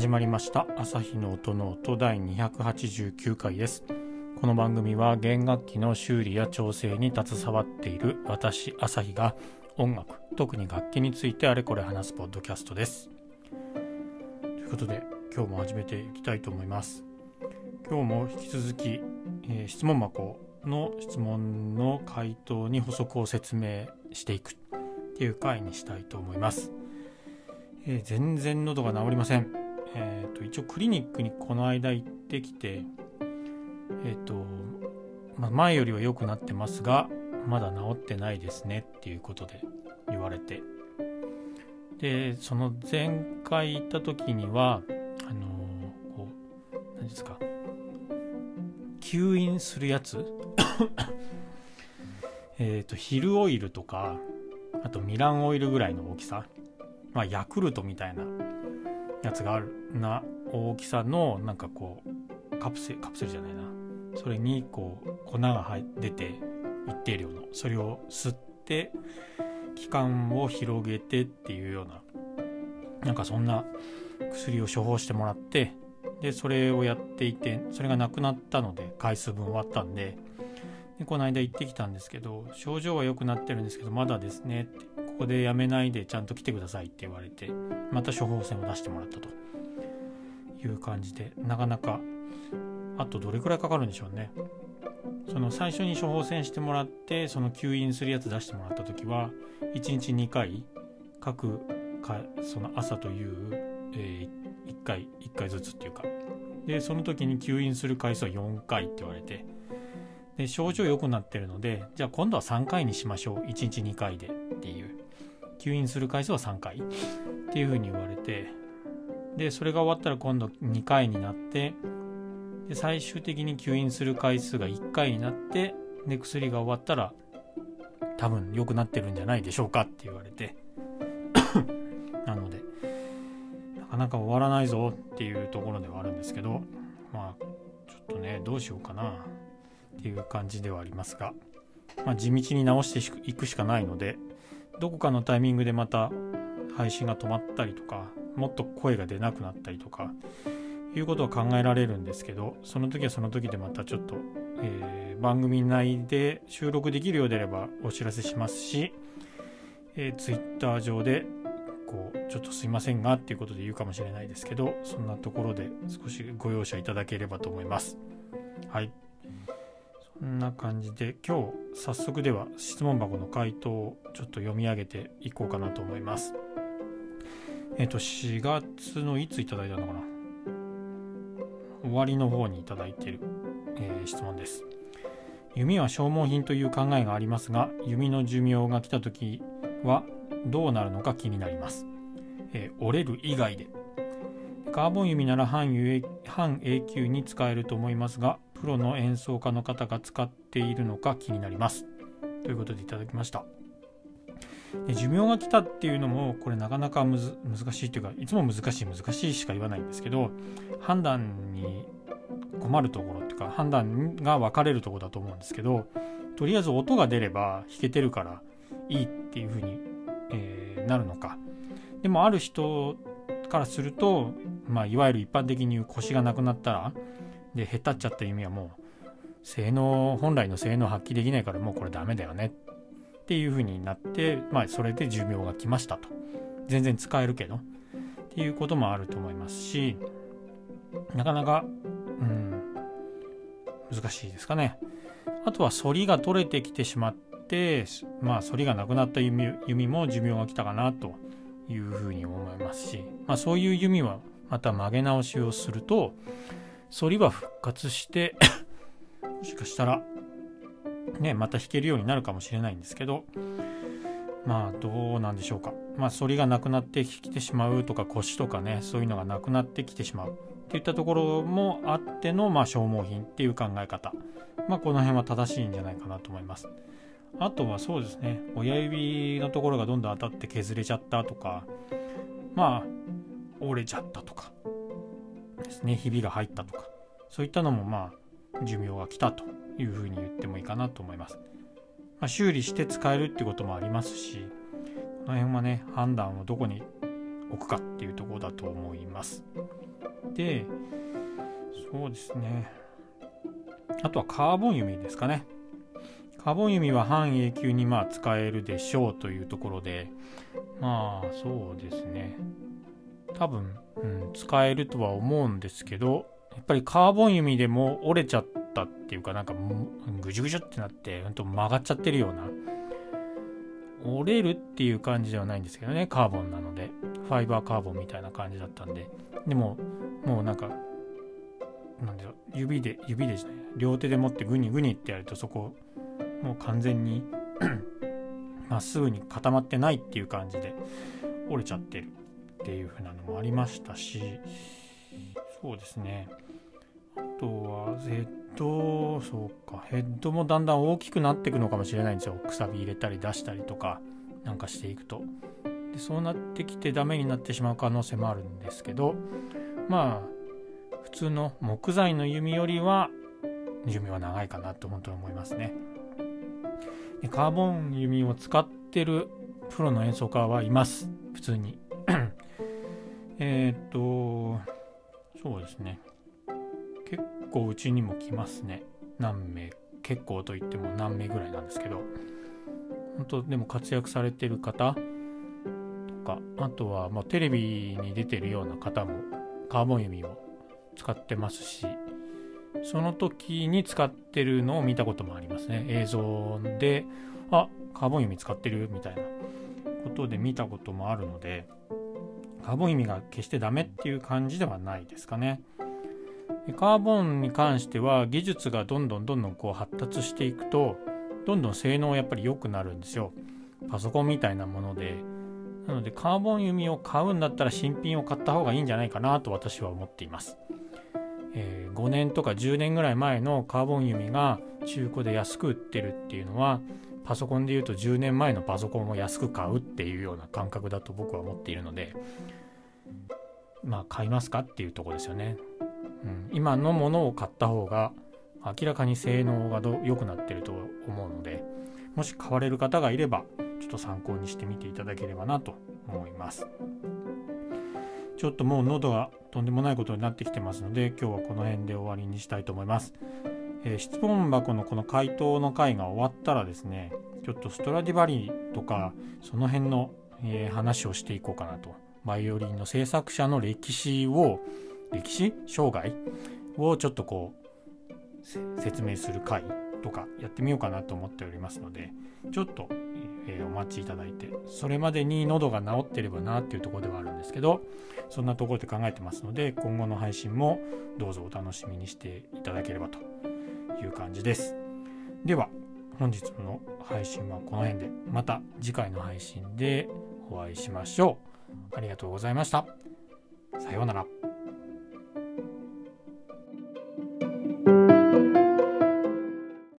始まりました。朝日の音の音第289回です。この番組は弦楽器の修理や調整に携わっている私朝日が音楽特に楽器についてあれこれ話すポッドキャストです。ということで今日も始めていきたいと思います。今日も引き続き、えー、質問箱の質問の回答に補足を説明していくっていう回にしたいと思います、えー、全然喉が治りません。えーと、一応クリニックにこの間行ってきて、えっ、ー、と、ま、前よりは良くなってますが、まだ治ってないですねっていうことで言われて。で、その前回行った時には、あのー、こう、何ですか、吸引するやつ えっと、ヒルオイルとか、あとミランオイルぐらいの大きさ。まあ、ヤクルトみたいなやつがあるな。大きさのなんかこうカプセルカプセルじゃないな。それにこう粉が入出て一定量のそれを吸って期間を広げてっていうような。なんかそんな薬を処方してもらってでそれをやっていてそれがなくなったので回数分終わったんででこの間行ってきたんですけど症状は良くなってるんですけどまだですねって。ここでやめないでちゃんと来てくださいって言われてまた処方箋を出してもらったと。いう感じでなかなかあとどれくらいかかるんでしょうね。その最初に処方箋してもらってその吸引するやつ出してもらった時は1日2回各かその朝という、えー、1回1回ずつっていうか。でその時に吸引する回数は4回って言われて。で症状良くなってるのでじゃあ今度は3回にしましょう。1日2回でっていう。吸引する回数は3回。っていうふうに言われて。でそれが終わったら今度2回になってで最終的に吸引する回数が1回になってで薬が終わったら多分良くなってるんじゃないでしょうかって言われて。なのでなかなか終わらないぞっていうところではあるんですけどまあちょっとねどうしようかなっていう感じではありますが、まあ、地道に直していくしかないのでどこかのタイミングでまた配信が止まったりとかもっと声が出なくなったりとかいうことは考えられるんですけどその時はその時でまたちょっと、えー、番組内で収録できるようであればお知らせしますし、えー、Twitter 上でこうちょっとすいませんがっていうことで言うかもしれないですけどそんなところで少しご容赦いただければと思います。はいんな感じで今日早速では質問箱の回答をちょっと読み上げていこうかなと思います。えっ、ー、と4月のいついただいたのかな？終わりの方にいただいている、えー、質問です。弓は消耗品という考えがありますが弓の寿命が来た時はどうなるのか気になります。えー、折れる以外でカーボン弓なら半永久に使えると思いますがプロの演奏家の方が使っているのか気になります。ということでいただきました。で寿命が来たっていうのもこれなかなか難しいというかいつも難しい難しいしか言わないんですけど判断に困るところっていうか判断が分かれるところだと思うんですけどとりあえず音が出れば弾けてるからいいっていうふうに、えー、なるのか。でもある人からすると、まあ、いわゆる一般的に言う腰がなくなったらでへったっちゃった弓はもう性能本来の性能発揮できないからもうこれダメだよね。っていう風になってまあそれで寿命が来ましたと。全然使えるけど。っていうこともあると思いますしなかなかうん難しいですかね。あとは反りが取れてきてしまってまあ反りがなくなった弓弓も寿命が来たかなというふうに思いますし、まあ、そういう弓はまた曲げ直しをすると反りは復活してもしかしたらねまた弾けるようになるかもしれないんですけどまあどうなんでしょうかまあ反りがなくなってきてしまうとか腰とかねそういうのがなくなってきてしまうっていったところもあってのまあ消耗品っていう考え方まあこの辺は正しいんじゃないかなと思いますあとはそうですね親指のところがどんどん当たって削れちゃったとかまあ折れちゃったとかですね。ひびが入ったとか。そういったのもまあ寿命が来たというふうに言ってもいいかなと思います、まあ、修理して使えるっていうこともありますしこの辺はね判断をどこに置くかっていうところだと思います。でそうですね。あとはカーボン弓ですかね。カーボン弓は半永久にまあ使えるでしょうというところでまあそうですね。多分、うん、使えるとは思うんですけどやっぱりカーボン弓でも折れちゃったっていうかなんかぐじゅぐじゅってなってほんと曲がっちゃってるような折れるっていう感じではないんですけどねカーボンなので。ファイバーカーボンみたいな感じだったんで。でももうなんかなんだろう指で指で両手で持ってグニグニってやるとそこもう完全に まっすぐに固まってないっていう感じで折れちゃってる。っていう風なのもありましたしそうですね。あとはヘッドそうか。ヘッドもだんだん大きくなっていくのかもしれないんですよ。くさび入れたり出したりとかなんかしていくと。でそうなってきてダメになってしまう可能性もあるんですけどまあ普通の木材の弓よりは弓は長いかなと本当に思いますね。でカーボン弓を使ってるプロの演奏家はいます。普通に。えっとそうですね。結構うちにも来ますね。何名結構といっても何名ぐらいなんですけど。本当でも活躍されてる方とかあとは、まあ、テレビに出てるような方もカーボン弓を使ってますしその時に使ってるのを見たこともありますね。映像であカーボン弓使ってるみたいなことで見たこともあるのでカーボン弓が決してダメっていう感じではないですかね。カーボンに関しては技術がどんどんどんどんこう発達していくとどんどん性能やっぱり良くなるんですよ。パソコンみたいなもので。なのでカーボン弓を買うんだったら新品を買った方がいいんじゃないかなと私は思っています。えー、5年とか10年ぐらい前のカーボン弓が中古で安く売ってるっていうのはパソコンで言うと10年前のパソコンを安く買うっていうような感覚だと僕は思っているのでまあ買いますかっていうとこですよね、うん、今のものを買った方が明らかに性能が良くなってると思うのでもし買われる方がいればちょっと参考にしてみていただければなと思います。ちょっともう喉がとんでもないことになってきてますので今日はこの辺で終わりにしたいと思います、えー、質問箱のこの回答の回が終わったらですねちょっとストラディバリーとかその辺の、えー、話をしていこうかなと。バイオリンの制作者の歴史を歴史生涯をちょっとこう説明する回とかやってみようかなと思っておりますのでちょっと、えー、お待ちいただいてそれまでに喉が治ってればなっていうところではあるんですけどそんなところで考えてますので今後の配信もどうぞお楽しみにしていただければという感じですでは本日の配信はこの辺でまた次回の配信でお会いしましょうありがとうございました。さようなら。